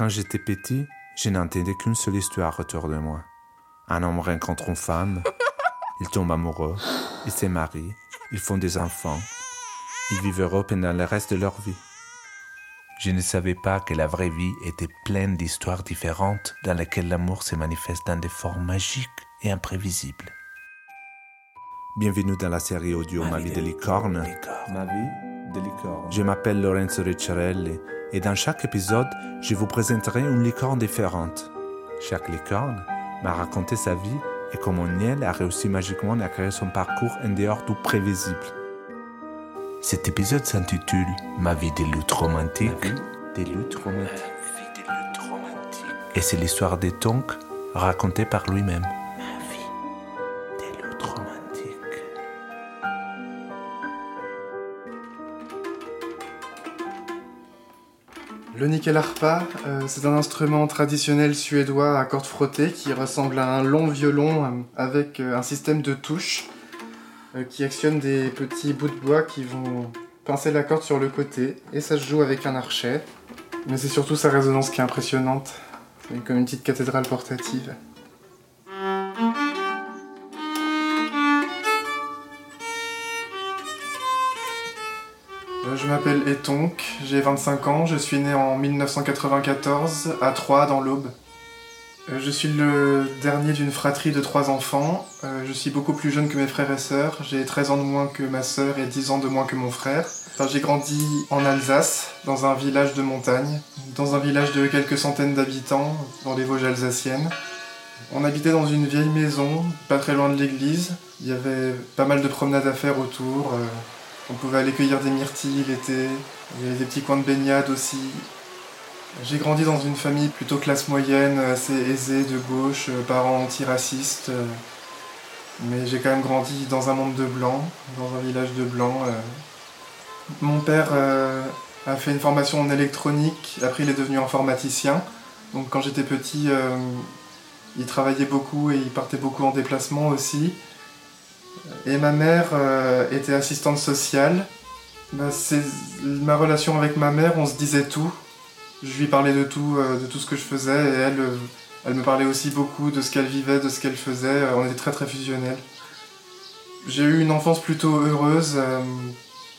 Quand j'étais petit, je n'entendais qu'une seule histoire autour de moi. Un homme rencontre une femme, il tombe amoureux, il se marie, ils font des enfants, ils vivent heureux pendant le reste de leur vie. Je ne savais pas que la vraie vie était pleine d'histoires différentes dans lesquelles l'amour se manifeste dans des formes magiques et imprévisibles. Bienvenue dans la série audio Ma, vie de licorne. Ma vie. Je m'appelle Lorenzo Ricciarelli et dans chaque épisode, je vous présenterai une licorne différente. Chaque licorne m'a raconté sa vie et comment Niel a réussi magiquement à créer son parcours en dehors du prévisible. Cet épisode s'intitule Ma vie de lutte romantique. Des luttes romantiques. Et c'est l'histoire des Tonks racontée par lui-même. Le nickel-harpa, euh, c'est un instrument traditionnel suédois à cordes frottées qui ressemble à un long violon euh, avec euh, un système de touches euh, qui actionne des petits bouts de bois qui vont pincer la corde sur le côté et ça se joue avec un archet. Mais c'est surtout sa résonance qui est impressionnante. Comme une petite cathédrale portative. Je m'appelle Etonk, j'ai 25 ans, je suis né en 1994 à Troyes dans l'Aube. Euh, Je suis le dernier d'une fratrie de trois enfants. Euh, Je suis beaucoup plus jeune que mes frères et sœurs. J'ai 13 ans de moins que ma sœur et 10 ans de moins que mon frère. Enfin, j'ai grandi en Alsace, dans un village de montagne, dans un village de quelques centaines d'habitants, dans les Vosges alsaciennes. On habitait dans une vieille maison, pas très loin de l'église. Il y avait pas mal de promenades à faire autour. On pouvait aller cueillir des myrtilles l'été. Il y avait des petits coins de baignade aussi. J'ai grandi dans une famille plutôt classe moyenne, assez aisée, de gauche, euh, parents antiracistes. euh, Mais j'ai quand même grandi dans un monde de blancs, dans un village de blancs. euh. Mon père a fait une formation en électronique, après il est devenu informaticien. Donc quand j'étais petit, il travaillait beaucoup et il partait beaucoup en déplacement aussi. Et ma mère euh, était assistante sociale. Bah, ma relation avec ma mère, on se disait tout. Je lui parlais de tout, euh, de tout ce que je faisais et elle, euh, elle me parlait aussi beaucoup de ce qu'elle vivait, de ce qu'elle faisait. On était très très fusionnels. J'ai eu une enfance plutôt heureuse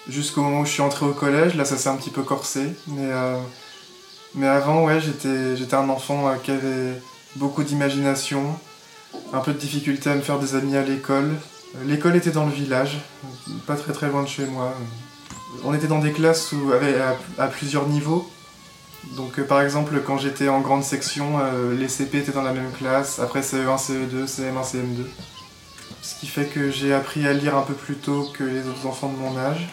jusqu'au moment où je suis entré au collège. Là, ça s'est un petit peu corsé, mais mais avant, ouais, j'étais j'étais un enfant qui avait beaucoup d'imagination, un peu de difficulté à me faire des amis à l'école. L'école était dans le village, pas très très loin de chez moi. On était dans des classes à, plusieurs niveaux. Donc euh, par exemple quand j'étais en grande section, euh, les CP étaient dans la même classe, après E CE1, CE2, CM1, CM2. Ce qui fait que j'ai appris à lire un peu plus tôt que les autres enfants de mon âge.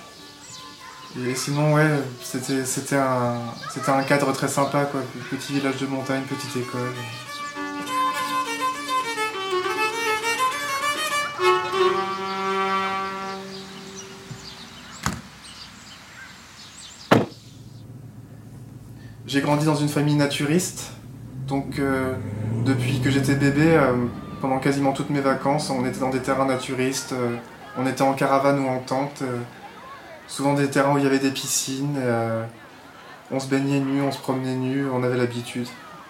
Et sinon ouais, c'était un, un cadre très sympa quoi, petit village de montagne, petite école. J'ai grandi dans une famille naturiste, donc euh, depuis que j'étais bébé, euh, pendant quasiment toutes mes vacances, on était dans des terrains naturistes, euh, on était en caravane ou en tente, souvent des terrains où il y avait des piscines, on se baignait nu, on se promenait nu, on avait l'habitude.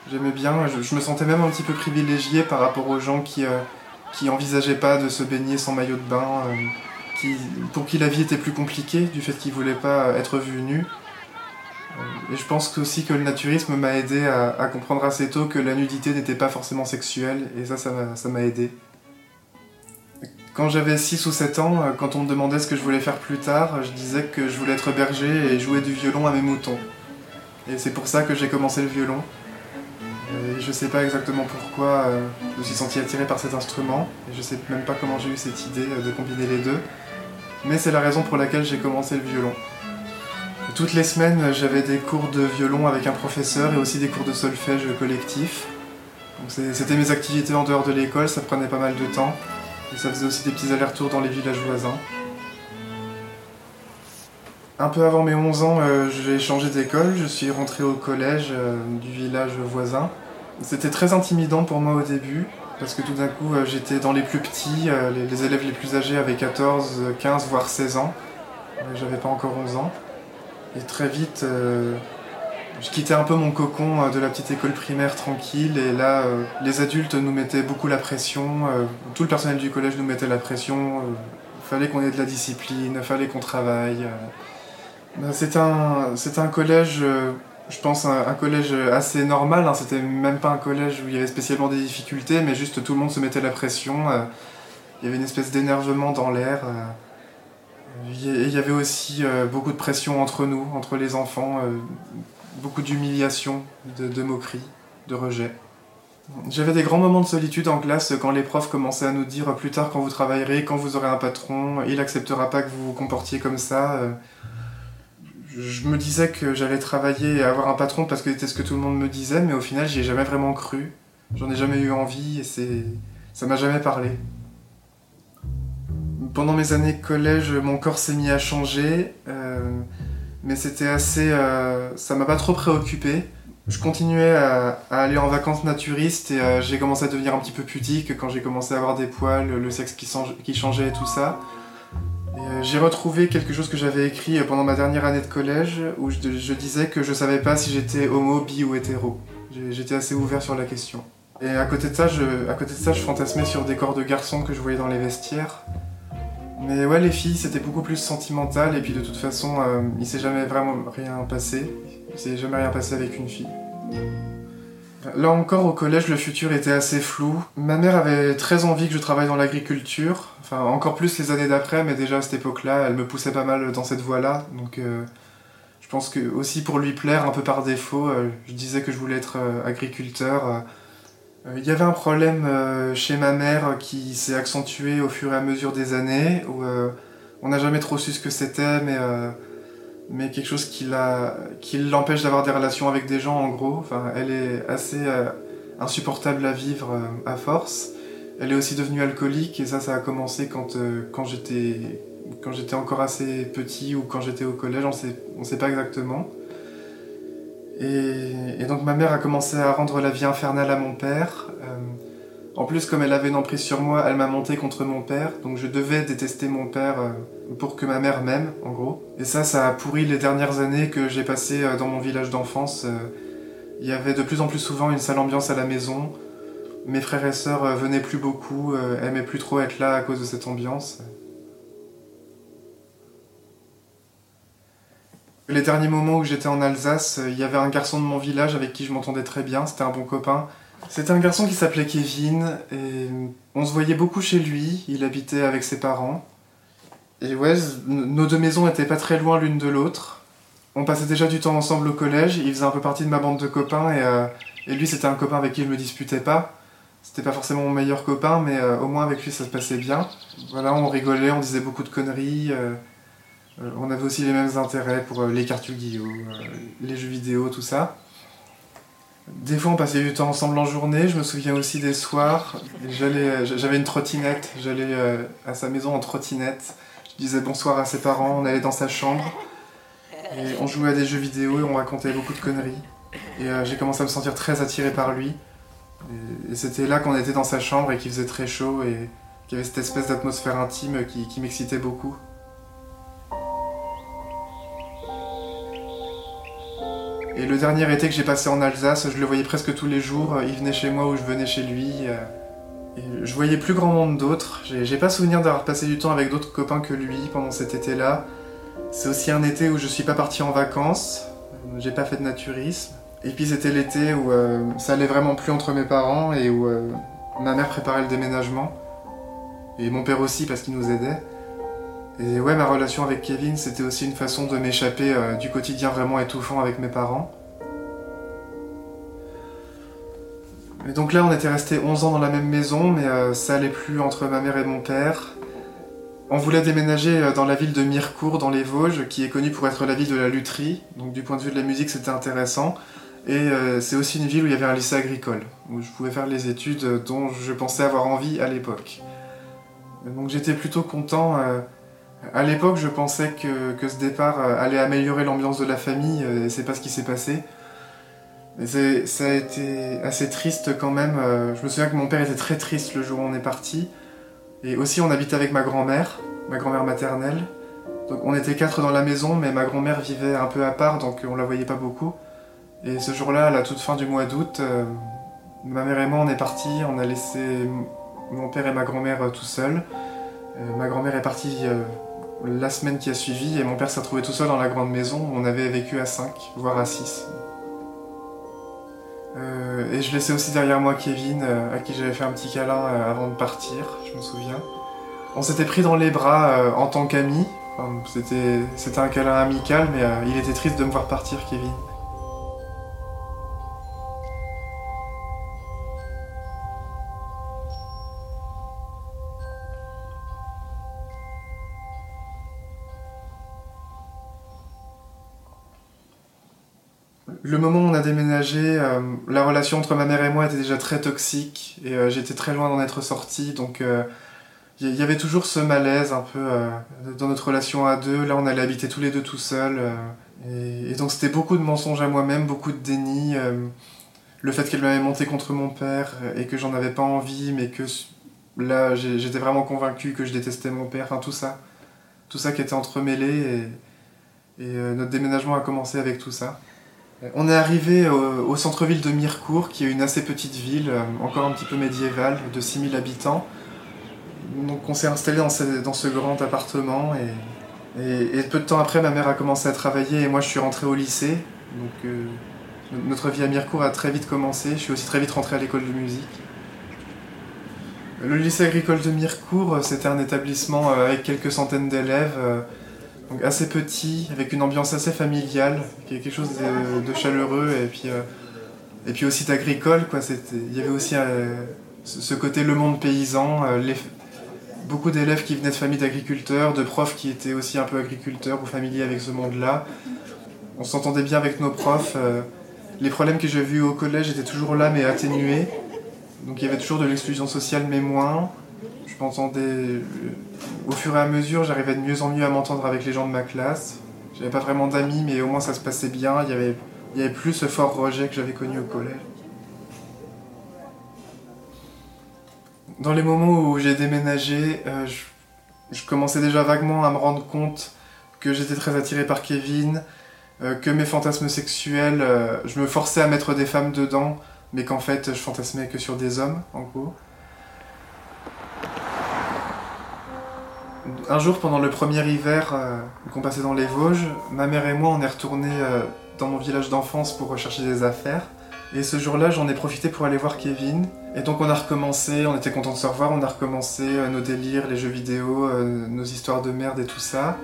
J'aimais bien, je, me sentais même un petit peu privilégié par rapport aux gens qui, qui envisageaient pas de se baigner sans maillot de bain, pour qui la vie était plus compliquée du fait qu'ils voulaient pas être vus nus. Et je pense aussi que le naturisme m'a aidé à, comprendre assez tôt que la nudité n'était pas forcément sexuelle, et ça, ça m'a- aidé. Quand j'avais 6 ou 7 ans, euh, quand on me demandait ce que je voulais faire plus tard, je disais que je voulais être berger et jouer du violon à mes moutons. Et c'est pour ça que j'ai commencé le violon. Et je sais pas exactement pourquoi euh, je me suis senti attiré par cet instrument, et je sais même pas comment j'ai eu cette idée euh, de combiner les deux, mais c'est la raison pour laquelle j'ai commencé le violon. Toutes les semaines, j'avais des cours de violon avec un professeur et aussi des cours de solfège collectif. C'était mes activités en dehors de l'école, ça prenait pas mal de temps. Et ça faisait aussi des petits allers-retours dans les villages voisins. Un peu avant mes 11 ans, euh, j'ai changé d'école, je suis rentré au collège euh, du village voisin. C'était très intimidant pour moi au début, parce que tout d'un coup euh, j'étais dans les plus petits, les, les élèves les plus âgés avaient 14, 15, voire 16 ans. J'avais pas encore 11 ans. Et très vite, euh, je quittais un peu mon cocon euh, de la petite école primaire tranquille et là euh, les adultes nous mettaient beaucoup la pression, tout le personnel du collège nous mettait la pression, fallait qu'on ait de la discipline, fallait qu'on travaille. Ben, c'était un, un collège, je pense un, collège assez normal, hein. c'était même pas un collège où il y avait spécialement des difficultés, mais juste tout le monde se mettait la pression, il y avait une espèce d'énervement dans l'air. Il y avait aussi beaucoup de pression entre nous, entre les enfants beaucoup d'humiliation, de, moquerie, de rejet. J'avais des grands moments de solitude en classe quand les profs commençaient à nous dire plus tard quand vous travaillerez, quand vous aurez un patron, il acceptera pas que vous vous comportiez comme ça. Je me disais que j'allais travailler et avoir un patron parce que c'était ce que tout le monde me disait, mais au final j'y ai jamais vraiment cru. J'en ai jamais eu envie et c'est ça m'a jamais parlé. Pendant mes années collège, mon corps s'est mis à changer. Euh, mais c'était assez. Euh, ça m'a pas trop préoccupé. Je continuais à, aller en vacances naturistes et euh, j'ai commencé à devenir un petit peu pudique quand j'ai commencé à avoir des poils, le sexe qui, changeait et tout ça. Euh, j'ai retrouvé quelque chose que j'avais écrit pendant ma dernière année de collège où je, disais que je savais pas si j'étais homo, bi ou hétéro. J'étais assez ouvert sur la question. Et à côté de ça, à côté de ça, je fantasmais sur des corps de garçons que je voyais dans les vestiaires. Mais ouais, les filles, c'était beaucoup plus sentimental, et puis de toute façon, euh, il s'est jamais vraiment rien passé. Il s'est jamais rien passé avec une fille. Là encore, au collège, le futur était assez flou. Ma mère avait très envie que je travaille dans l'agriculture, enfin encore plus les années d'après, mais déjà à cette époque-là, elle me poussait pas mal dans cette voie-là. Donc euh, je pense que aussi pour lui plaire, un peu par défaut, euh, je disais que je voulais être agriculteur il euh, y avait un problème euh, chez ma mère qui s'est accentué au fur et à mesure des années, où euh, on n'a jamais trop su ce que c'était, mais, mais quelque chose qui, l'empêche d'avoir des relations avec des gens en gros. Enfin, elle est assez insupportable à vivre à force. Elle est aussi devenue alcoolique et ça, ça a commencé quand, quand j'étais quand j'étais encore assez petit ou quand j'étais au collège, on sait, on sait pas exactement. Et, donc ma mère a commencé à rendre la vie infernale à mon père. Euh, en plus, comme elle avait une emprise sur moi, elle m'a monté contre mon père, donc je devais détester mon père euh, pour que ma mère m'aime, en gros. Et ça, ça a pourri les dernières années que j'ai passées euh, dans mon village d'enfance. Il y avait de plus en plus souvent une sale ambiance à la maison. Mes frères et sœurs venaient plus beaucoup, aimaient plus trop être là à cause de cette ambiance. Les derniers moments où j'étais en Alsace, euh, il y avait un garçon de mon village avec qui je m'entendais très bien, c'était un bon copain. C'était un garçon qui s'appelait Kevin et on se voyait beaucoup chez lui, il habitait avec ses parents. Et ouais, nos deux maisons étaient pas très loin l'une de l'autre. On passait déjà du temps ensemble au collège, il faisait un peu partie de ma bande de copains et, euh, lui c'était un copain avec qui je me disputais pas. C'était pas forcément mon meilleur copain, mais euh, au moins avec lui ça se passait bien. Voilà, on rigolait, on disait beaucoup de conneries. Euh, on avait aussi les mêmes intérêts pour euh, les cartes euh, les jeux vidéo, tout ça. Des fois, on passait du temps ensemble en journée. Je me souviens aussi des soirs. J'avais une trottinette. J'allais à sa maison en trottinette. Je disais bonsoir à ses parents. On allait dans sa chambre. Et on jouait à des jeux vidéo et on racontait beaucoup de conneries. Et j'ai commencé à me sentir très attiré par lui. Et, c'était là qu'on était dans sa chambre et qu'il faisait très chaud et qu'il y avait cette espèce d'atmosphère intime qui m'excitait beaucoup. Et le dernier été que j'ai passé en Alsace, je le voyais presque tous les jours. Il venait chez moi ou je venais chez lui. Euh, je voyais plus grand monde d'autres. J'ai pas souvenir d'avoir passé du temps avec d'autres copains que lui pendant cet été-là. C'est aussi un été où je suis pas parti en vacances. J'ai pas fait de naturisme. Et puis c'était l'été où euh, ça allait vraiment plus entre mes parents et où euh, ma mère préparait le déménagement. Et mon père aussi parce qu'il nous aidait. Et ouais, ma relation avec Kevin, c'était aussi une façon de m'échapper euh, du quotidien vraiment étouffant avec mes parents. Et donc là, on était restés 11 ans dans la même maison, mais euh, ça allait plus entre ma mère et mon père. On voulait déménager euh, dans la ville de Mirecourt, dans les Vosges, qui est connue pour être la ville de la lutherie. Donc du point de vue de la musique, c'était intéressant. Et c'est aussi une ville où il y avait un lycée agricole, où je pouvais faire les études dont je pensais avoir envie à l'époque. Donc j'étais plutôt content à l'époque, je pensais que, ce départ euh, allait améliorer l'ambiance de la famille, euh, et c'est pas ce qui s'est passé. ça a été assez triste quand même. Euh, je me souviens que mon père était très triste le jour où on est parti. Et aussi, on habitait avec ma grand-mère, ma grand-mère maternelle. Donc on était quatre dans la maison, mais ma grand-mère vivait un peu à part, donc on la voyait pas beaucoup. Et ce jour-là, à la toute fin du mois d'août, ma mère et moi, on est partis, on a laissé mon père et ma grand-mère tout seuls. ma grand-mère est partie la semaine qui a suivi et mon père s'est retrouvé tout seul dans la grande maison. On avait vécu à 5, voire à 6. Euh, et je laissais aussi derrière moi Kevin, euh, à qui j'avais fait un petit câlin euh, avant de partir, je me souviens. On s'était pris dans les bras en tant qu'amis. c'était un câlin amical, mais il était triste de me voir partir, Kevin. Le moment où on a déménagé, euh, la relation entre ma mère et moi était déjà très toxique et euh, j'étais très loin d'en être sorti. Donc il euh, y, avait toujours ce malaise un peu dans notre relation à deux. Là, on allait habiter tous les deux tout seuls. Et, donc c'était beaucoup de mensonges à moi-même, beaucoup de déni. le fait qu'elle m'avait monté contre mon père et que j'en avais pas envie, mais que là j'étais vraiment convaincu que je détestais mon père. Enfin tout ça. Tout ça qui était entremêlé et, et notre déménagement a commencé avec tout ça. On est arrivé au, centre-ville de Mirecourt, qui est une assez petite ville, euh, encore un petit peu médiévale, de 6000 habitants. Donc on s'est installé dans ce, grand appartement et, peu de temps après, ma mère a commencé à travailler et moi je suis rentré au lycée. Donc euh, notre vie à Mirecourt a très vite commencé. Je suis aussi très vite rentré à l'école de musique. Le lycée agricole de Mirecourt, euh, c'était un établissement avec quelques centaines d'élèves donc assez petit, avec une ambiance assez familiale, quelque chose de, chaleureux et puis, euh, et puis aussi d'agricole. Quoi. Il y avait aussi euh, ce côté le monde paysan, euh, beaucoup d'élèves qui venaient de familles d'agriculteurs, de profs qui étaient aussi un peu agriculteurs ou familiers avec ce monde-là. On s'entendait bien avec nos profs. les problèmes que j'ai vus au collège étaient toujours là mais atténués. Donc il y avait toujours de l'exclusion sociale mais moins. Je m'entendais au fur et à mesure, j'arrivais de mieux en mieux à m'entendre avec les gens de ma classe. J'avais pas vraiment d'amis, mais au moins ça se passait bien. Il y avait, plus ce fort rejet que j'avais connu au collège. Dans les moments où j'ai déménagé, euh, je, commençais déjà vaguement à me rendre compte que j'étais très attiré par Kevin, euh, que mes fantasmes sexuels, euh, je me forçais à mettre des femmes dedans, mais qu'en fait je fantasmais que sur des hommes, en gros. Un jour, pendant le premier hiver euh, qu'on passait dans les Vosges, ma mère et moi, on est retournés euh, dans mon village d'enfance pour rechercher des affaires. Et ce jour-là, j'en ai profité pour aller voir Kevin. Et donc on a recommencé, on était content de se revoir, on a recommencé euh, nos délires, les jeux vidéo, nos histoires de merde et tout ça.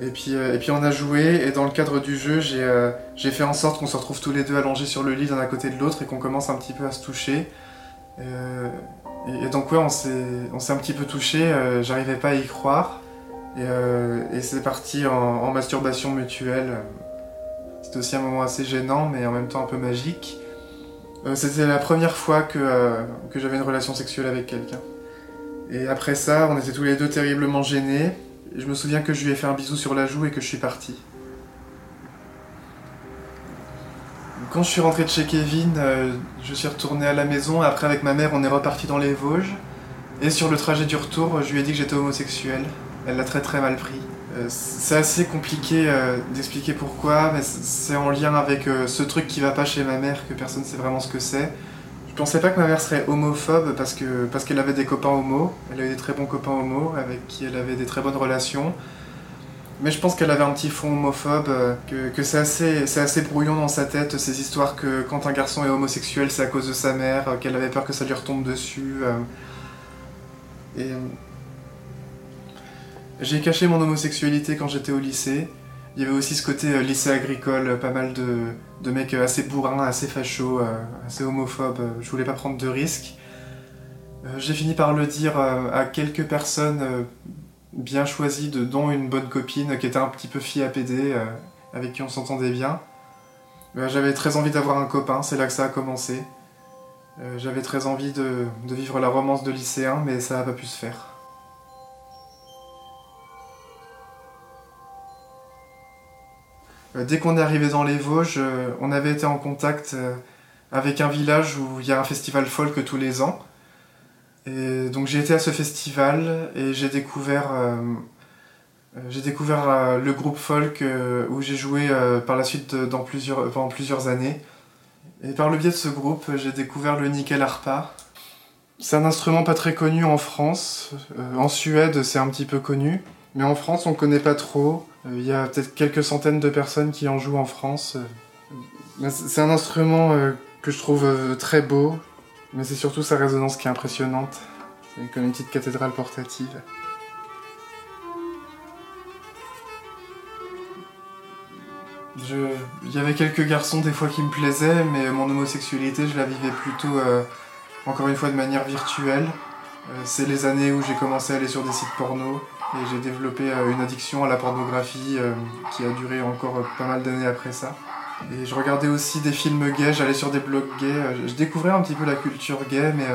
Et puis, et puis on a joué, et dans le cadre du jeu, j'ai fait en sorte qu'on se retrouve tous les deux allongés sur le lit l'un à côté de l'autre et qu'on commence un petit peu à se toucher. Et, donc ouais, on s'est un petit peu touché, euh, j'arrivais pas à y croire. Et, euh, c'est parti en, masturbation mutuelle. C'était aussi un moment assez gênant, mais en même temps un peu magique. Euh, c'était la première fois que, que j'avais une relation sexuelle avec quelqu'un. Et après ça, on était tous les deux terriblement gênés. je me souviens que je lui ai fait un bisou sur la joue et que je suis parti. Quand je suis rentré de chez Kevin, euh, je suis retourné à la maison. Après, avec ma mère, on est reparti dans les Vosges. Et sur le trajet du retour, je lui ai dit que j'étais homosexuel. Elle l'a très très mal pris. Euh, c'est assez compliqué euh, d'expliquer pourquoi, mais c'est en lien avec ce truc qui va pas chez ma mère, que personne ne sait vraiment ce que c'est. Je pensais pas que ma mère serait homophobe parce que parce qu'elle avait des copains homo. Elle a eu des très bons copains homo avec qui elle avait des très bonnes relations. Mais je pense qu'elle avait un petit fond homophobe, euh, que, c'est assez, assez brouillon dans sa tête, ces histoires que quand un garçon est homosexuel, c'est à cause de sa mère, euh, qu'elle avait peur que ça lui retombe dessus. Euh. Et. J'ai caché mon homosexualité quand j'étais au lycée. Il y avait aussi ce côté lycée agricole, pas mal de, mecs assez bourrins, assez fachos, assez homophobes. Je voulais pas prendre de risques. J'ai fini par le dire à quelques personnes bien choisi, de, dont une bonne copine qui était un petit peu fille à PD, euh, avec qui on s'entendait bien. Euh, j'avais très envie d'avoir un copain, c'est là que ça a commencé. Euh, j'avais très envie de, vivre la romance de lycéen, mais ça n'a pas pu se faire. Dès qu'on est arrivé dans les Vosges, on avait été en contact avec un village où il y a un festival folk tous les ans. Donc j'ai été à ce festival et j'ai découvert euh, j'ai découvert le groupe folk où j'ai joué par la suite dans plusieurs, pendant plusieurs années. Et par le biais de ce groupe, j'ai découvert le nickel harpa. C'est un instrument pas très connu en France. en Suède, c'est un petit peu connu. Mais en France, on ne connaît pas trop. Il y a peut-être quelques centaines de personnes qui en jouent en France. C'est un instrument que je trouve très beau, mais c'est surtout sa résonance qui est impressionnante. C'est comme une petite cathédrale portative. Il y avait quelques garçons des fois qui me plaisaient, mais mon homosexualité, je la vivais plutôt, euh, encore une fois, de manière virtuelle. Euh, c'est les années où j'ai commencé à aller sur des sites porno et j'ai développé euh, une addiction à la pornographie qui a duré encore pas mal d'années après ça. Et je regardais aussi des films gays, j'allais sur des blogs gays, je découvrais un petit peu la culture gay, mais,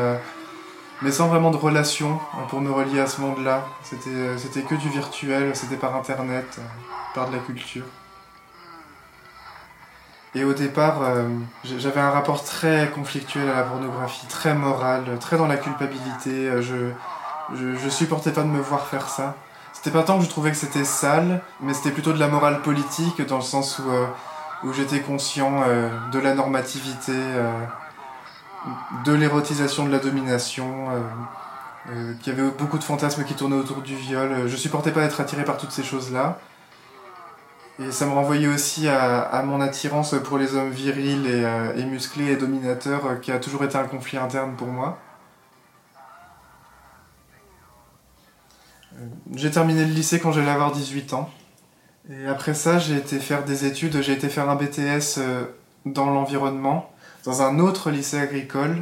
mais sans vraiment de relation pour me relier à ce monde-là. C'était que du virtuel, c'était par internet, par de la culture. Et au départ, euh, j'avais un rapport très conflictuel à la pornographie, très moral, très dans la culpabilité. Euh, je, je, je supportais pas de me voir faire ça. C'était pas tant que je trouvais que c'était sale, mais c'était plutôt de la morale politique, dans le sens où, euh, où j'étais conscient de la normativité, de l'érotisation de la domination, qu'il y avait beaucoup de fantasmes qui tournaient autour du viol. Je supportais pas être attiré par toutes ces choses-là. Et ça me renvoyait aussi à, mon attirance pour les hommes virils et, euh, musclés et dominateurs, euh, qui a toujours été un conflit interne pour moi. Euh, j'ai terminé le lycée quand j'allais avoir 18 ans. Et après ça, j'ai été faire des études, j'ai été faire un BTS dans l'environnement, dans un autre lycée agricole,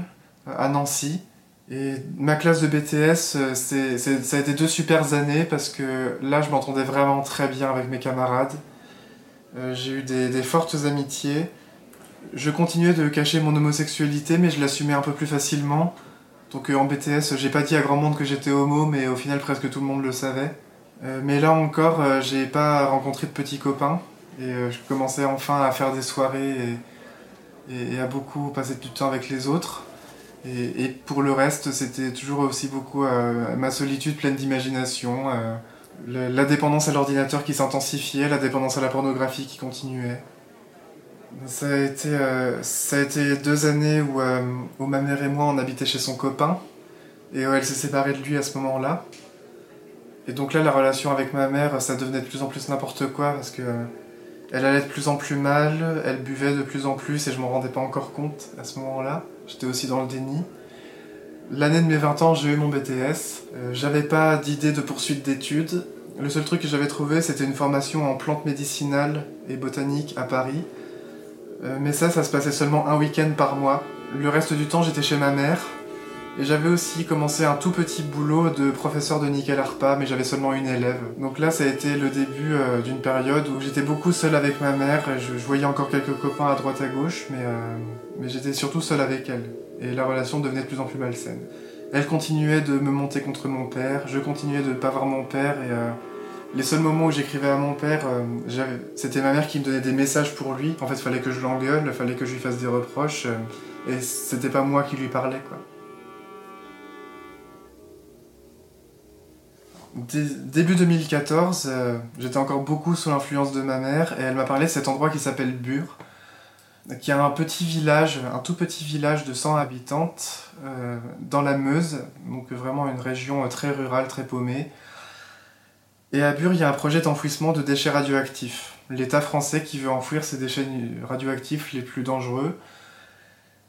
à Nancy. Et ma classe de BTS, ça a été deux super années parce que là, je m'entendais vraiment très bien avec mes camarades. Euh, j'ai eu des, fortes amitiés. Je continuais de cacher mon homosexualité, mais je l'assumais un peu plus facilement. Donc euh, en BTS, j'ai pas dit à grand monde que j'étais homo, mais au final presque tout le monde le savait. Euh, mais là encore, j'ai pas rencontré de petits copains. Et je commençais enfin à faire des soirées et, à beaucoup passer du temps avec les autres. Et, pour le reste, c'était toujours aussi beaucoup ma solitude pleine d'imagination la dépendance à l'ordinateur qui s'intensifiait, la dépendance à la pornographie qui continuait. Ça a été, euh, ça a été deux années où, euh, où, ma mère et moi on habitait chez son copain et où elle s'est séparée de lui à ce moment-là. Et donc là, la relation avec ma mère, ça devenait de plus en plus n'importe quoi parce que euh, elle allait de plus en plus mal, elle buvait de plus en plus et je m'en rendais pas encore compte à ce moment-là. J'étais aussi dans le déni. L'année de mes 20 ans, j'ai eu mon BTS. Euh, j'avais pas d'idée de poursuite d'études. Le seul truc que j'avais trouvé, c'était une formation en plantes médicinales et botanique à Paris. Euh, mais ça, ça se passait seulement un week-end par mois. Le reste du temps, j'étais chez ma mère. Et j'avais aussi commencé un tout petit boulot de professeur de nickel harpa, mais j'avais seulement une élève. Donc là, ça a été le début euh, d'une période où j'étais beaucoup seul avec ma mère. Je, voyais encore quelques copains à droite à gauche, mais, mais j'étais surtout seul avec elle et la relation devenait de plus en plus malsaine. Elle continuait de me monter contre mon père, je continuais de ne pas voir mon père et euh, les seuls moments où j'écrivais à mon père, euh, c'était ma mère qui me donnait des messages pour lui. En fait, il fallait que je l'engueule, il fallait que je lui fasse des reproches euh, et c'était pas moi qui lui parlais quoi. Début 2014, j'étais encore beaucoup sous l'influence de ma mère et elle m'a parlé de cet endroit qui s'appelle Bure qui a un petit village, un tout petit village de 100 habitantes euh, dans la Meuse, donc vraiment une région très rurale, très paumée. Et à Bure, il y a un projet d'enfouissement de déchets radioactifs. L'État français qui veut enfouir ces déchets radioactifs les plus dangereux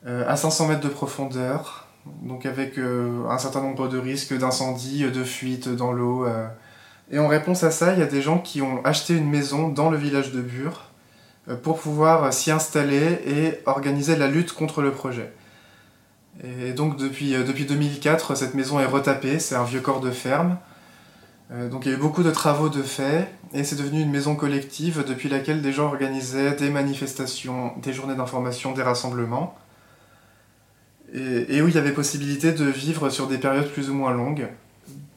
euh, à 500 mètres de profondeur, donc avec euh, un certain nombre de risques d'incendie, de fuite dans l'eau. Et en réponse à ça, il y a des gens qui ont acheté une maison dans le village de Bure euh, pour pouvoir s'y installer et organiser la lutte contre le projet. Et donc depuis, euh, depuis 2004, cette maison est retapée, c'est un vieux corps de ferme. Euh, donc il y a eu beaucoup de travaux de fait et c'est devenu une maison collective depuis laquelle des gens organisaient des manifestations, des journées d'information, des rassemblements. Et, et, où il y avait possibilité de vivre sur des périodes plus ou moins longues.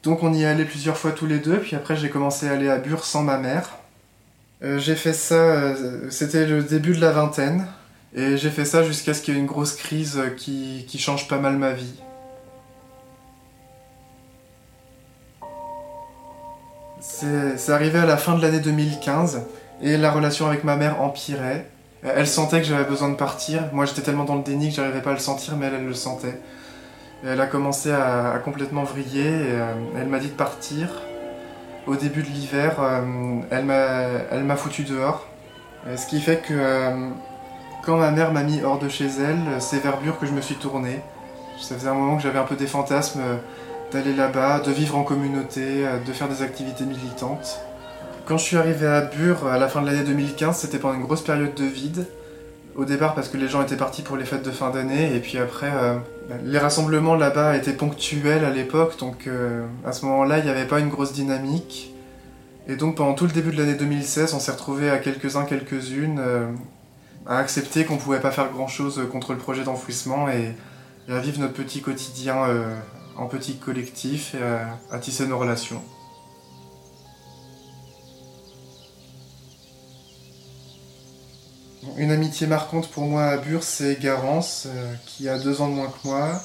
Donc on y est allé plusieurs fois tous les deux, puis après j'ai commencé à aller à Bure sans ma mère. Euh, j'ai fait ça, euh, c'était le début de la vingtaine, et j'ai fait ça jusqu'à ce qu'il y ait une grosse crise qui, qui change pas mal ma vie. C'est arrivé à la fin de l'année 2015 et la relation avec ma mère empirait. Elle sentait que j'avais besoin de partir. Moi j'étais tellement dans le déni que j'arrivais pas à le sentir, mais elle, elle le sentait. elle a commencé à, complètement vriller et euh, elle m'a dit de partir. Au début de l'hiver, euh, elle m'a foutu dehors. Euh, ce qui fait que quand ma mère m'a mis hors de chez elle, c'est vers Bure que je me suis tourné. Ça faisait un moment que j'avais un peu des fantasmes d'aller là-bas, de vivre en communauté, de faire des activités militantes. Quand je suis arrivé à Bure à la fin de l'année 2015, c'était pendant une grosse période de vide. Au départ parce que les gens étaient partis pour les fêtes de fin d'année et puis après euh, les rassemblements là-bas étaient ponctuels à l'époque donc euh, à ce moment-là il n'y avait pas une grosse dynamique. Et donc pendant tout le début de l'année 2016 on s'est retrouvé à quelques-uns, quelques-unes euh, à accepter qu'on pouvait pas faire grand-chose contre le projet d'enfouissement et, à vivre notre petit quotidien en petit collectif et à tisser nos relations. Une amitié marquante pour moi à Bure, c'est Garance, euh, qui a deux ans de moins que moi.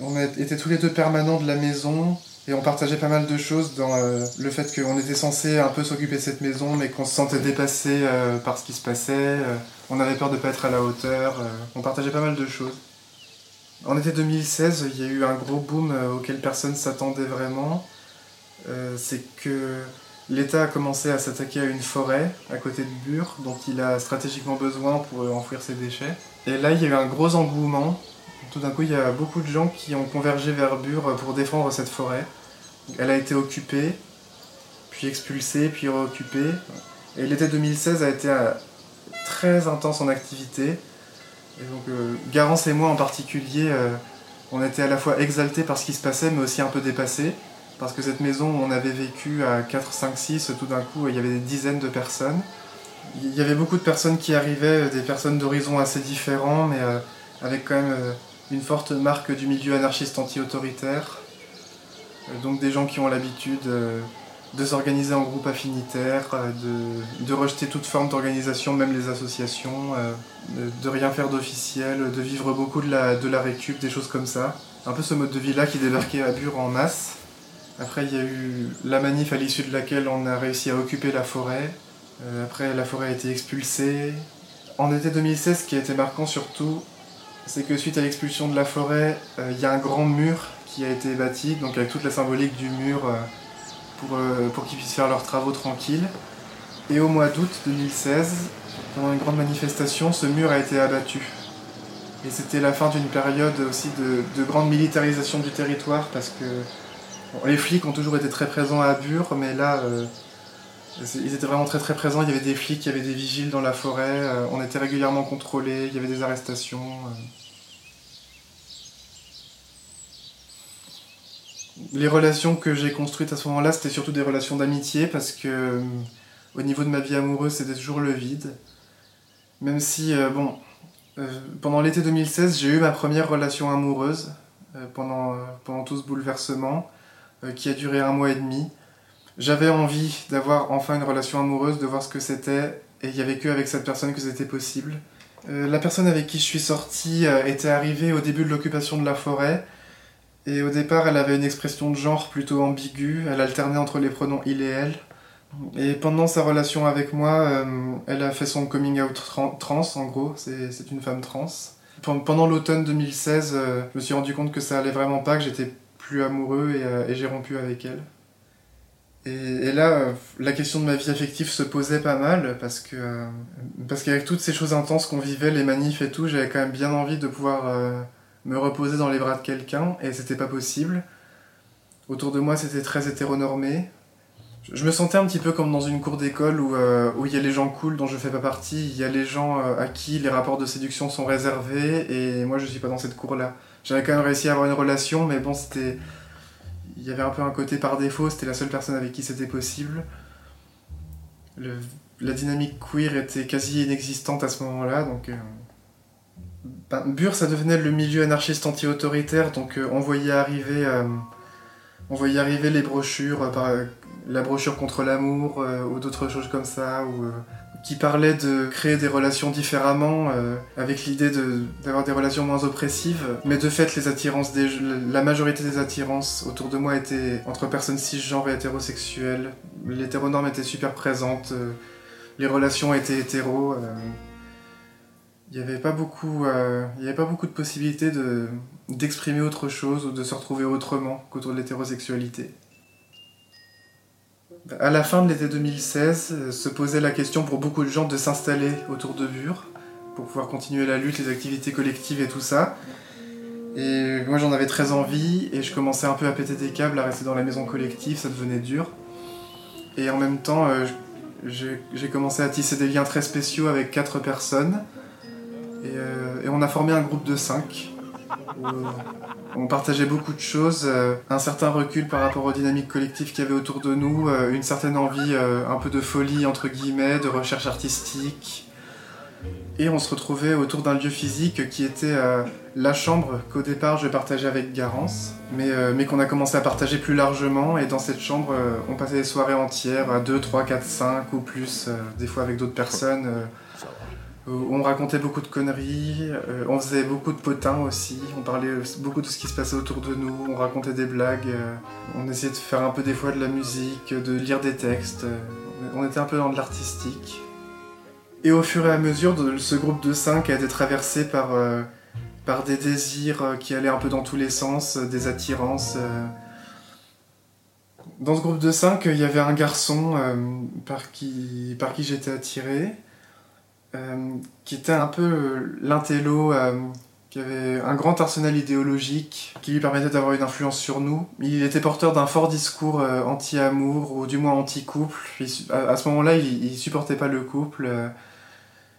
on a été tous les deux permanents de la maison et on partageait pas mal de choses dans euh, le fait qu'on était censé un peu s'occuper de cette maison, mais qu'on se sentait dépassé euh, par ce qui se passait. on avait peur de pas être à la hauteur. on partageait pas mal de choses. En été 2016, il y a eu un gros boom auquel personne s'attendait vraiment. c'est que L'État a commencé à s'attaquer à une forêt à côté de Bure, dont il a stratégiquement besoin pour enfouir ses déchets. Et là, il y a eu un gros engouement. Tout d'un coup, il y a beaucoup de gens qui ont convergé vers Bure pour défendre cette forêt. Elle a été occupée, puis expulsée, puis reoccupée. Et l'été 2016 a été euh, très intense en activité. Et donc, euh, Garance et moi en particulier, euh, on était à la fois exaltés par ce qui se passait, mais aussi un peu dépassés. Parce que cette maison où on avait vécu à 4, 5, 6, tout d'un coup, il y avait des dizaines de personnes. Il y avait beaucoup de personnes qui arrivaient, des personnes d'horizons assez différents, mais euh, avec quand même euh, une forte marque du milieu anarchiste anti-autoritaire. Euh, donc des gens qui ont l'habitude de s'organiser en groupe affinitaire, de, rejeter toute forme d'organisation, même les associations, de, rien faire d'officiel, de vivre beaucoup de la, de la récup, des choses comme ça. Un peu ce mode de vie-là qui débarquait à Bure en masse. Après, il y a eu la manif à l'issue de laquelle on a réussi à occuper la forêt. Euh, après, la forêt a été expulsée. En été 2016, ce qui a été marquant surtout, c'est que suite à l'expulsion de la forêt, euh, il y a un grand mur qui a été bâti, donc avec toute la symbolique du mur euh, pour, pour qu'ils puissent faire leurs travaux tranquilles. Et au mois d'août 2016, pendant une grande manifestation, ce mur a été abattu. Et c'était la fin d'une période aussi de, de grande militarisation du territoire parce que les flics ont toujours été très présents à Bure, mais là, euh, ils étaient vraiment très très présents. Il y avait des flics, il y avait des vigiles dans la forêt, euh, on était régulièrement contrôlés, il y avait des arrestations. Euh. Les relations que j'ai construites à ce moment-là, c'était surtout des relations d'amitié parce que au niveau de ma vie amoureuse, c'était toujours le vide. Même si, bon, pendant l'été 2016, j'ai eu ma première relation amoureuse pendant, pendant tout ce bouleversement. Euh, qui a duré un mois et demi. J'avais envie d'avoir enfin une relation amoureuse, de voir ce que c'était, et il n'y avait que avec cette personne que c'était possible. Euh, la personne avec qui je suis sorti euh, était arrivée au début de l'occupation de la forêt, et au départ elle avait une expression de genre plutôt ambiguë, elle alternait entre les pronoms il et elle. Et pendant sa relation avec moi, elle a fait son coming out trans en gros, c'est une femme trans. Pendant l'automne 2016, je me suis rendu compte que ça allait vraiment pas, que j'étais plus amoureux euh, et, j'ai rompu avec elle. Et, là, euh, la question de ma vie affective se posait pas mal parce que euh, parce qu'avec toutes ces choses intenses qu'on vivait, les manifs et tout, j'avais quand même bien envie de pouvoir me reposer dans les bras de quelqu'un et c'était pas possible. Autour de moi, c'était très hétéronormé. Je me sentais un petit peu comme dans une cour d'école où où il y a les gens cool dont je fais pas partie, il y a les gens à qui les rapports de séduction sont réservés et moi je suis pas dans cette cour là. J'avais quand même réussi à avoir une relation, mais bon, c'était. Il y avait un peu un côté par défaut, c'était la seule personne avec qui c'était possible. La dynamique queer était quasi inexistante à ce moment-là, donc. Euh, ben, ça devenait le milieu anarchiste anti-autoritaire, donc euh, on voyait arriver. Euh, on voyait arriver les brochures, la brochure contre l'amour, ou d'autres choses comme ça, qui parlait de créer des relations différemment, euh, avec l'idée d'avoir des relations moins oppressives. Mais de fait, les attirances la majorité des attirances autour de moi étaient entre personnes cisgenres et hétérosexuelles. L'hétéronorme était super présente, euh, les relations étaient hétéros. Euh, il n'y avait pas beaucoup, avait pas beaucoup de possibilités d'exprimer autre chose ou de se retrouver autrement qu'autour de l'hétérosexualité. À la fin de l'été 2016, euh, se posait la question pour beaucoup de gens de s'installer autour de Bure pour pouvoir continuer la lutte, les activités collectives et tout ça. Et moi j'en avais très envie et je commençais un peu à péter des câbles, à rester dans la maison collective, ça devenait dur. Et en même temps, euh, j'ai commencé à tisser des liens très spéciaux avec quatre personnes. Et, euh, et on a formé un groupe de cinq on partageait beaucoup de choses, euh, un certain recul par rapport aux dynamiques collectives qu'il y avait autour de nous, euh, une certaine envie, euh, un peu de folie entre guillemets, de recherche artistique. Et on se retrouvait autour d'un lieu physique qui était la chambre qu'au départ je partageais avec Garance, mais, mais qu'on a commencé à partager plus largement. Et dans cette chambre, on passait des soirées entières à 2, 3, 4, 5 ou plus, des fois avec d'autres personnes on racontait beaucoup de conneries, euh, on faisait beaucoup de potins aussi, on parlait beaucoup de ce qui se passait autour de nous, on racontait des blagues, euh, on essayait de faire un peu des fois de la musique, de lire des textes, euh, on était un peu dans de l'artistique. Et au fur et à mesure, ce groupe de cinq a été traversé par, par des désirs qui allaient un peu dans tous les sens, des attirances. Dans ce groupe de cinq, il y avait un garçon par qui, par qui j'étais attiré. Euh, qui était un peu euh, l'intello, euh, qui avait un grand arsenal idéologique qui lui permettait d'avoir une influence sur nous. Il était porteur d'un fort discours anti-amour, ou du moins anti-couple. À, ce moment-là, il, supportait pas le couple.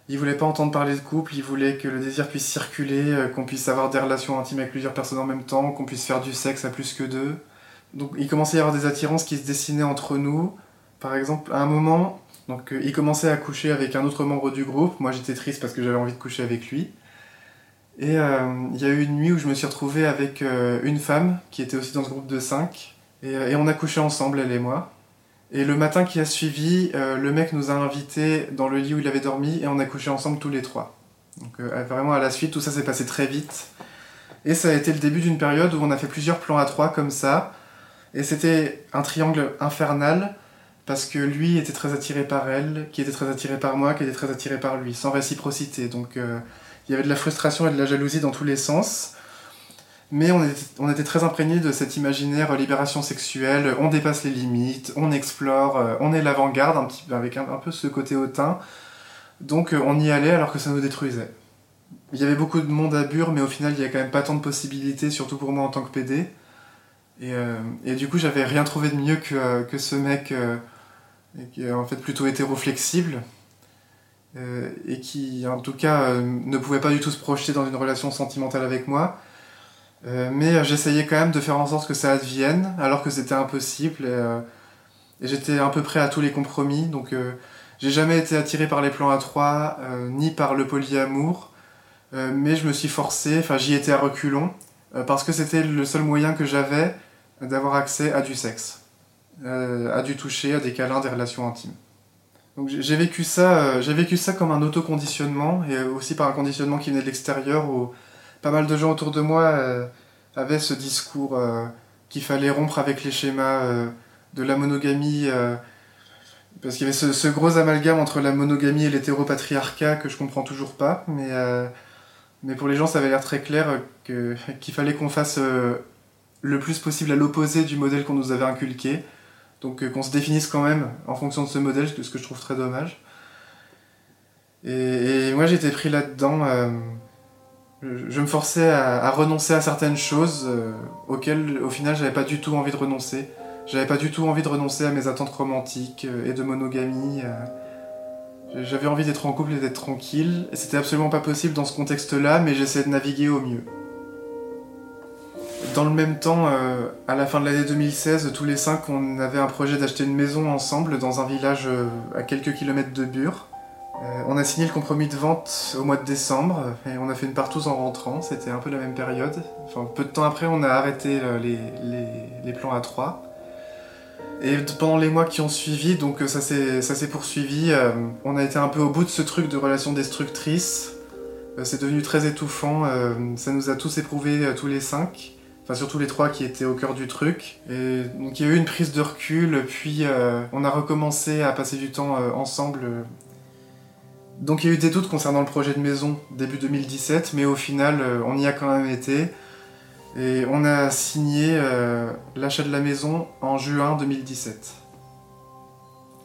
il voulait pas entendre parler de couple, il voulait que le désir puisse circuler, qu'on puisse avoir des relations intimes avec plusieurs personnes en même temps, qu'on puisse faire du sexe à plus que deux. Donc il commençait à y avoir des attirances qui se dessinaient entre nous. Par exemple, à un moment, donc euh, il commençait à coucher avec un autre membre du groupe. Moi j'étais triste parce que j'avais envie de coucher avec lui. Et euh, il y a eu une nuit où je me suis retrouvé avec euh, une femme qui était aussi dans ce groupe de 5. Et, on a couché ensemble, elle et moi. Et le matin qui a suivi, le mec nous a invités dans le lit où il avait dormi et on a couché ensemble tous les trois. Donc vraiment à la suite, tout ça s'est passé très vite. Et ça a été le début d'une période où on a fait plusieurs plans à trois comme ça. Et c'était un triangle infernal parce que lui était très attiré par elle, qui était très attiré par moi, qui était très attiré par lui, sans réciprocité. Donc euh, il y avait de la frustration et de la jalousie dans tous les sens. Mais on était, très imprégné de cet imaginaire euh, libération sexuelle, on dépasse les limites, on explore, euh, on est l'avant-garde, un petit, avec un, peu ce côté hautain. Donc on y allait alors que ça nous détruisait. Il y avait beaucoup de monde à Bure, mais au final il n'y a quand même pas tant de possibilités, surtout pour moi en tant que PD. Et, et du coup j'avais rien trouvé de mieux que, que ce mec et qui est en fait plutôt hétéroflexible, euh, et qui en tout cas euh, ne pouvait pas du tout se projeter dans une relation sentimentale avec moi. Euh, mais j'essayais quand même de faire en sorte que ça advienne, alors que c'était impossible, et, j'étais un peu prêt à tous les compromis, donc j'ai jamais été attiré par les plans à trois, ni par le polyamour, mais je me suis forcé, enfin j'y étais à reculons, parce que c'était le seul moyen que j'avais d'avoir accès à du sexe. Euh, a dû toucher à des câlins, des relations intimes. Donc j'ai vécu ça, euh, j'ai vécu ça comme un autoconditionnement et aussi par un conditionnement qui venait de l'extérieur où pas mal de gens autour de moi euh, avaient ce discours qu'il fallait rompre avec les schémas de la monogamie parce qu'il y avait ce, gros amalgame entre la monogamie et l'hétéropatriarcat que je comprends toujours pas mais mais pour les gens ça avait l'air très clair qu'il fallait qu'on fasse le plus possible à l'opposé du modèle qu'on nous avait inculqué donc euh, qu'on se définisse quand même en fonction de ce modèle, ce que je trouve très dommage. Et, moi j'étais pris là-dedans. Euh, je, me forçais à, renoncer à certaines choses euh, auxquelles au final j'avais pas du tout envie de renoncer. J'avais pas du tout envie de renoncer à mes attentes romantiques et de monogamie. J'avais envie d'être en couple et d'être tranquille. Et c'était absolument pas possible dans ce contexte-là, mais j'essayais de naviguer au mieux. Dans le même temps, euh, à la fin de l'année 2016, tous les cinq, on avait un projet d'acheter une maison ensemble dans un village euh, à quelques kilomètres de Bure. Euh, on a signé le compromis de vente au mois de décembre et on a fait une partouze en rentrant, c'était un peu la même période. Peu de temps après, on a arrêté les, plans à trois. Et pendant les mois qui ont suivi, donc ça s'est poursuivi, on a été un peu au bout de ce truc de relation destructrice. c'est devenu très étouffant, ça nous a tous éprouvés tous les cinq enfin surtout les trois qui étaient au cœur du truc. Donc il y a eu une prise de recul, puis euh, on a recommencé à passer du temps euh, ensemble. Donc il y a eu des doutes concernant le projet de maison début 2017, mais au final euh, on y a quand même été. Et on a signé l'achat de la maison en juin 2017.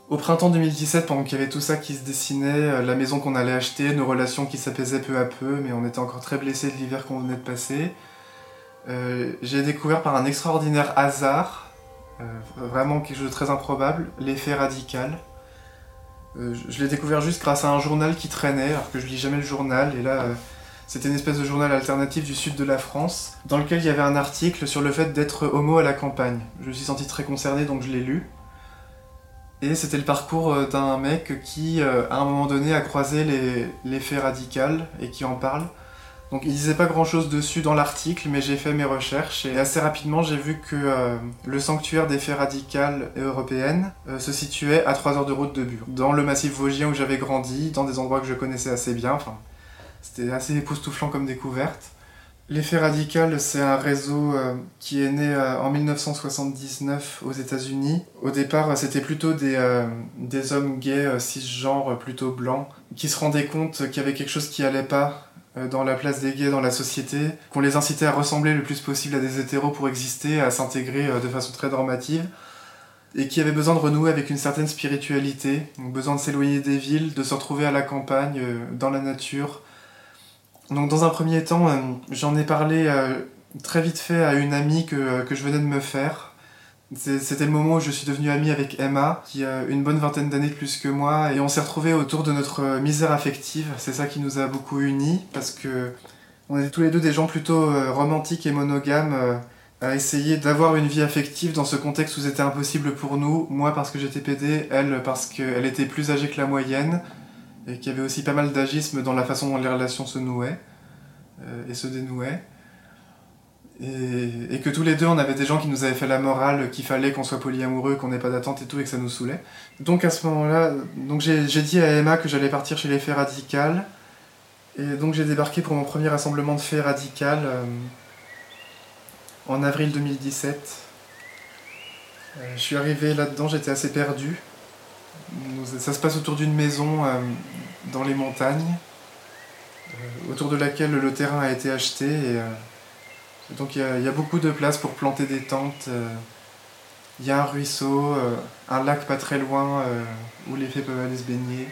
Au printemps 2017, pendant qu'il y avait tout ça qui se dessinait, la maison qu'on allait acheter, nos relations qui s'apaisaient peu à peu, mais on était encore très blessés de l'hiver qu'on venait de passer. Euh, j'ai découvert par un extraordinaire hasard, euh, vraiment quelque chose de très improbable, l'effet radical. Euh, je l'ai découvert juste grâce à un journal qui traînait, alors que je lis jamais le journal, et là, c'était une espèce de journal alternatif du sud de la France, dans lequel il y avait un article sur le fait d'être homo à la campagne. Je me suis senti très concerné, donc je l'ai lu. Et c'était le parcours d'un mec qui, à un moment donné, a croisé l'effet radical et qui en parle. Donc il disait pas grand chose dessus dans l'article, mais j'ai fait mes recherches et assez rapidement j'ai vu que euh, le sanctuaire des faits radicales européennes euh, se situait à 3 heures de route de Bure, dans le massif vosgien où j'avais grandi, dans des endroits que je connaissais assez bien. Enfin, c'était assez époustouflant comme découverte. L'effet radical, c'est un réseau euh, qui est né en 1979 aux États-Unis. Au départ, c'était plutôt des, des hommes gays cisgenres, plutôt blancs, qui se rendaient compte qu'il y avait quelque chose qui allait pas dans la place des gays dans la société, qu'on les incitait à ressembler le plus possible à des hétéros pour exister, à s'intégrer euh, de façon très normative, et qui avaient besoin de renouer avec une certaine spiritualité, besoin de s'éloigner des villes, de se retrouver à la campagne, euh, dans la nature. Donc dans un premier temps, j'en ai parlé très vite fait à une amie que, que je venais de me faire, c'était le moment où je suis devenu ami avec Emma, qui a une bonne vingtaine d'années plus que moi, et on s'est retrouvés autour de notre euh, misère affective. C'est ça qui nous a beaucoup unis, parce que on était tous les deux des gens plutôt euh, romantiques et monogames, euh, à essayer d'avoir une vie affective dans ce contexte où c'était impossible pour nous. Moi parce que j'étais PD, elle parce qu'elle était plus âgée que la moyenne, et qu'il y avait aussi pas mal d'agisme dans la façon dont les relations se nouaient et se dénouaient. Et, que tous les deux, on avait des gens qui nous avaient fait la morale qu'il fallait qu'on soit polyamoureux, qu'on n'ait pas d'attente et tout, et que ça nous saoulait. Donc à ce moment-là, donc j'ai dit à Emma que j'allais partir chez les Faits Radicales. Et donc j'ai débarqué pour mon premier rassemblement de Faits Radicales euh, en avril 2017. Euh, je suis arrivé là-dedans, j'étais assez perdu. Ça se passe autour d'une maison euh, dans les montagnes, autour de laquelle le terrain a été acheté. Et, donc il y, a beaucoup de place pour planter des tentes. Euh, il y a un ruisseau, euh, un lac pas très loin euh, où les fées peuvent aller se baigner.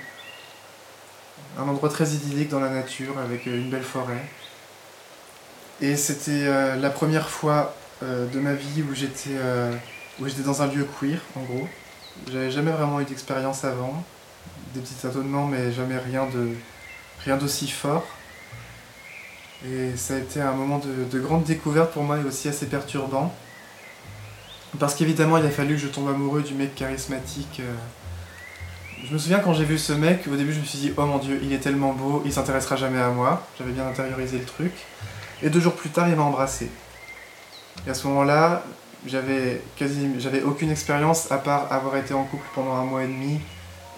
Un endroit très idyllique dans la nature avec une belle forêt. Et c'était la première fois de ma vie où j'étais où dans un lieu queer en gros. J'avais jamais vraiment eu d'expérience avant, des petits tâtonnements mais jamais rien de rien d'aussi fort. Et ça a été un moment de, grande découverte pour moi et aussi assez perturbant. Parce qu'évidemment, il a fallu que je tombe amoureux du mec charismatique. Euh. Je me souviens quand j'ai vu ce mec, au début je me suis dit, oh mon dieu, il est tellement beau, il s'intéressera jamais à moi. J'avais bien intériorisé le truc. Et deux jours plus tard, il m'a embrassé. Et à ce moment-là, j'avais quasi, j'avais aucune expérience à part avoir été en couple pendant un mois et demi.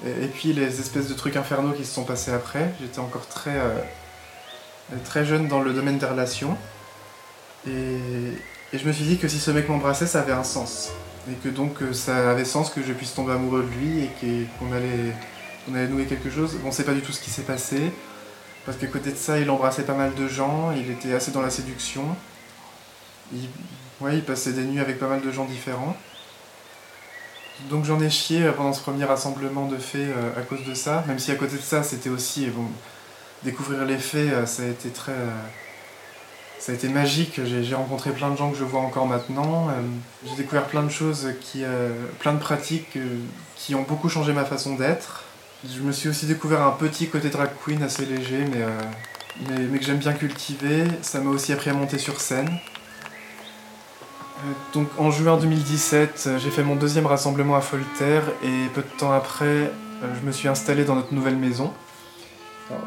Et, puis les espèces de trucs infernaux qui se sont passés après. J'étais encore très, euh, très jeune dans le domaine des relations. Et, je me suis dit que si ce mec m'embrassait, ça avait un sens. Et que donc euh, ça avait sens que je puisse tomber amoureux de lui et qu'on allait, allait nouer quelque chose. On sait pas du tout ce qui s'est passé. Parce que côté de ça, il embrassait pas mal de gens, il était assez dans la séduction. Il, ouais, il passait des nuits avec pas mal de gens différents. Donc j'en ai chié pendant ce premier rassemblement de faits euh, à cause de ça, même si à côté de ça, c'était aussi, découvrir les faits, euh, ça a été très. Euh, ça a été magique. J'ai rencontré plein de gens que je vois encore maintenant. Euh, j'ai découvert plein de choses, plein de pratiques qui ont beaucoup changé ma façon d'être. Je me suis aussi découvert un petit côté drag queen assez léger, mais, mais, mais que j'aime bien cultiver. Ça m'a aussi appris à monter sur scène. Donc en juin 2017, j'ai fait mon deuxième rassemblement à Folter et peu de temps après, je me suis installé dans notre nouvelle maison.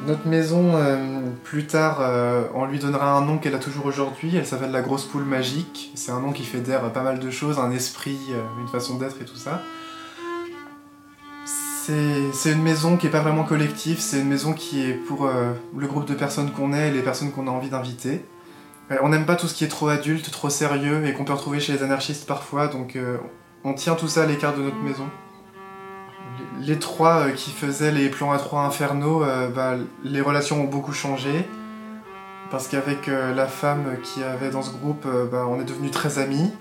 Notre maison, euh, plus tard, euh, on lui donnera un nom qu'elle a toujours aujourd'hui. Elle s'appelle la grosse poule magique. C'est un nom qui fédère pas mal de choses, un esprit, euh, une façon d'être et tout ça. C'est une maison qui est pas vraiment collective, c'est une maison qui est pour le groupe de personnes qu'on est et les personnes qu'on a envie d'inviter. on n'aime pas tout ce qui est trop adulte, trop sérieux et qu'on peut retrouver chez les anarchistes parfois, donc on tient tout ça à l'écart de notre maison les trois euh, qui faisaient les plans à trois infernaux, euh, bah, les relations ont beaucoup changé. Parce qu'avec euh, la femme qui avait dans ce groupe, bah, on est devenus très amis.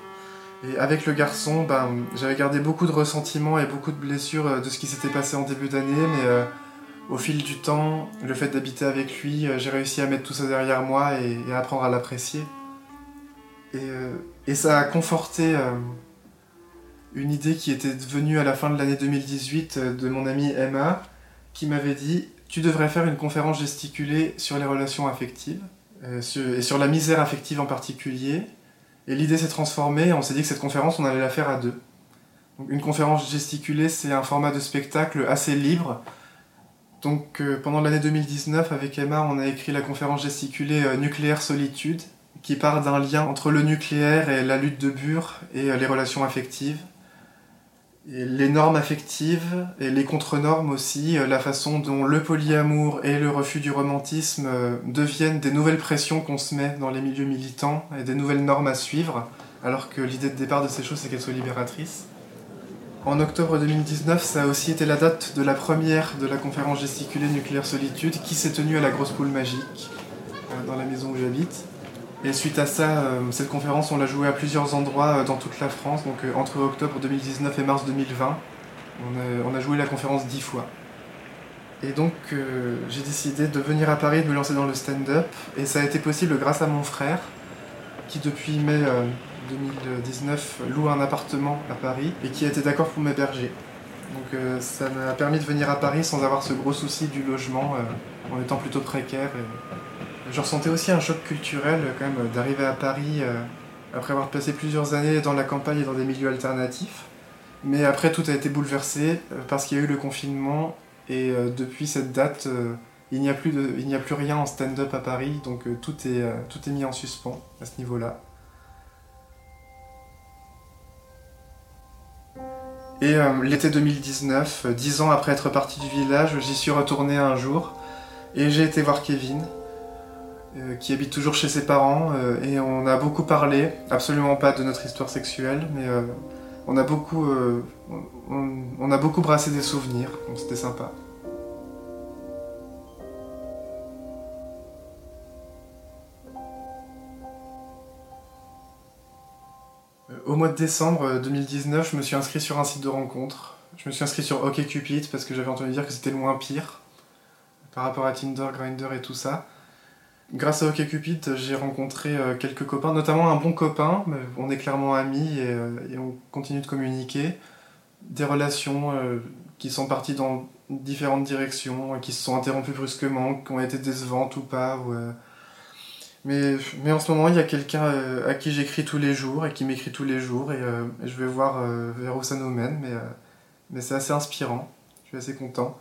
Et avec le garçon, bah, j'avais gardé beaucoup de ressentiments et beaucoup de blessures de ce qui s'était passé en début d'année, mais au fil du temps, le fait d'habiter avec lui, j'ai réussi à mettre tout ça derrière moi et, à apprendre à l'apprécier. et, ça a conforté une idée qui était venue à la fin de l'année 2018 euh, de mon amie Emma, qui m'avait dit Tu devrais faire une conférence gesticulée sur les relations affectives, euh, et sur la misère affective en particulier. Et l'idée s'est transformée, on s'est dit que cette conférence, on allait la faire à deux. une conférence gesticulée, c'est un format de spectacle assez libre. Donc euh, pendant l'année 2019, avec Emma, on a écrit la conférence gesticulée Nucléaire Solitude, qui part d'un lien entre le nucléaire et la lutte de Bure et les relations affectives les normes affectives et les contre-normes aussi, euh, la façon dont le polyamour et le refus du romantisme euh, deviennent des nouvelles pressions qu'on se met dans les milieux militants et des nouvelles normes à suivre, alors que l'idée de départ de ces choses c'est qu'elles soient libératrices. En octobre 2019, ça a aussi été la date de la première de la conférence gesticulée Nucléaire Solitude qui s'est tenue à la Grosse Poule Magique, euh, dans la maison où j'habite. Et suite à ça, euh, cette conférence, on l'a jouée à plusieurs endroits euh, dans toute la France, donc euh, entre octobre 2019 et mars 2020. On a, joué la conférence dix fois. Et donc j'ai décidé de venir à Paris, de me lancer dans le stand-up, et ça a été possible grâce à mon frère, qui depuis mai 2019 loue un appartement à Paris, et qui a été d'accord pour m'héberger. Donc ça m'a permis de venir à Paris sans avoir ce gros souci du logement, en étant plutôt précaire. Je ressentais aussi un choc culturel quand même d'arriver à Paris euh, après avoir passé plusieurs années dans la campagne et dans des milieux alternatifs. Mais après tout a été bouleversé euh, parce qu'il y a eu le confinement et euh, depuis cette date il n'y a plus de, il n'y a plus rien en stand-up à Paris donc tout est tout est mis en suspens à ce niveau-là. Et l'été 2019, dix ans après être parti du village, j'y suis retourné un jour et j'ai été voir Kevin, euh, qui habite toujours chez ses parents euh, et on a beaucoup parlé, absolument pas de notre histoire sexuelle, mais euh, on a beaucoup, on, a beaucoup brassé des souvenirs, donc c'était sympa. Au mois de décembre 2019, je me suis inscrit sur un site de rencontre. Je me suis inscrit sur OkCupid parce que j'avais entendu dire que c'était le moins pire par rapport à Tinder, Grindr et tout ça. Grâce à OkCupid, j'ai rencontré euh, quelques copains, notamment un bon copain. On est clairement amis et, euh, on continue de communiquer. Des relations euh, qui sont parties dans différentes directions, qui se sont interrompues brusquement, qui ont été décevantes ou pas. Mais, mais en ce moment, il y a quelqu'un à qui j'écris tous les jours et qui m'écrit tous les jours et, je vais voir vers où ça nous mène. Mais, mais c'est assez inspirant. Je suis assez content.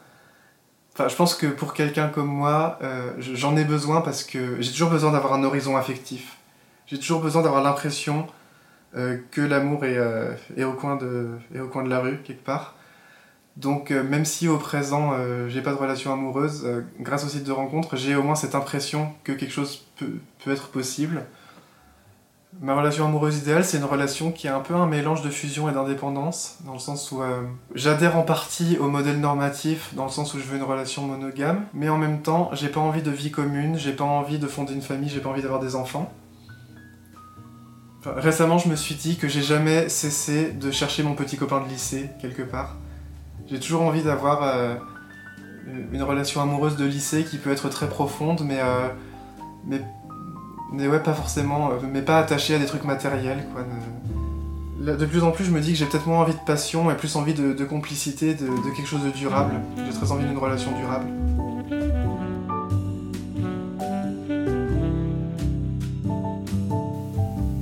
Je pense que pour quelqu'un comme moi, euh, j'en ai besoin parce que j'ai toujours besoin d'avoir un horizon affectif. J'ai toujours besoin d'avoir l'impression euh, que l'amour est, euh, est, au coin de, la rue, quelque part. Donc, même si au présent, j'ai pas de relation amoureuse, grâce au site de rencontre, j'ai au moins cette impression que quelque chose peut être possible. Ma relation amoureuse idéale, c'est une relation qui est un peu un mélange de fusion et d'indépendance, dans le sens où euh, j'adhère en partie au modèle normatif, dans le sens où je veux une relation monogame, mais en même temps, j'ai pas envie de vie commune, j'ai pas envie de fonder une famille, j'ai pas envie d'avoir des enfants. récemment, je me suis dit que j'ai jamais cessé de chercher mon petit copain de lycée, quelque part. J'ai toujours envie d'avoir euh, une relation amoureuse de lycée qui peut être très profonde, mais, euh, mais mais ouais, pas forcément, euh, mais pas attaché à des trucs matériels, quoi. De, plus en plus, je me dis que j'ai peut-être moins envie de passion et plus envie de, complicité, de, quelque chose de durable. J'ai très envie d'une relation durable.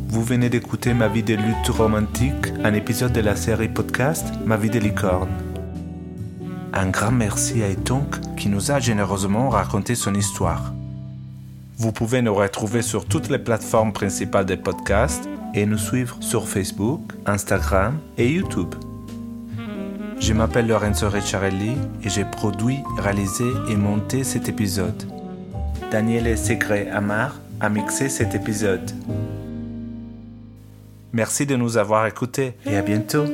Vous venez d'écouter Ma vie de lutte romantique, un épisode de la série podcast Ma vie de licorne. Un grand merci à Etonk qui nous a généreusement raconté son histoire. Vous pouvez nous retrouver sur toutes les plateformes principales des podcasts et nous suivre sur Facebook, Instagram et YouTube. Je m'appelle Lorenzo Ricciarelli et j'ai produit, réalisé et monté cet épisode. Daniele Segre Amar a mixé cet épisode. Merci de nous avoir écoutés et à bientôt.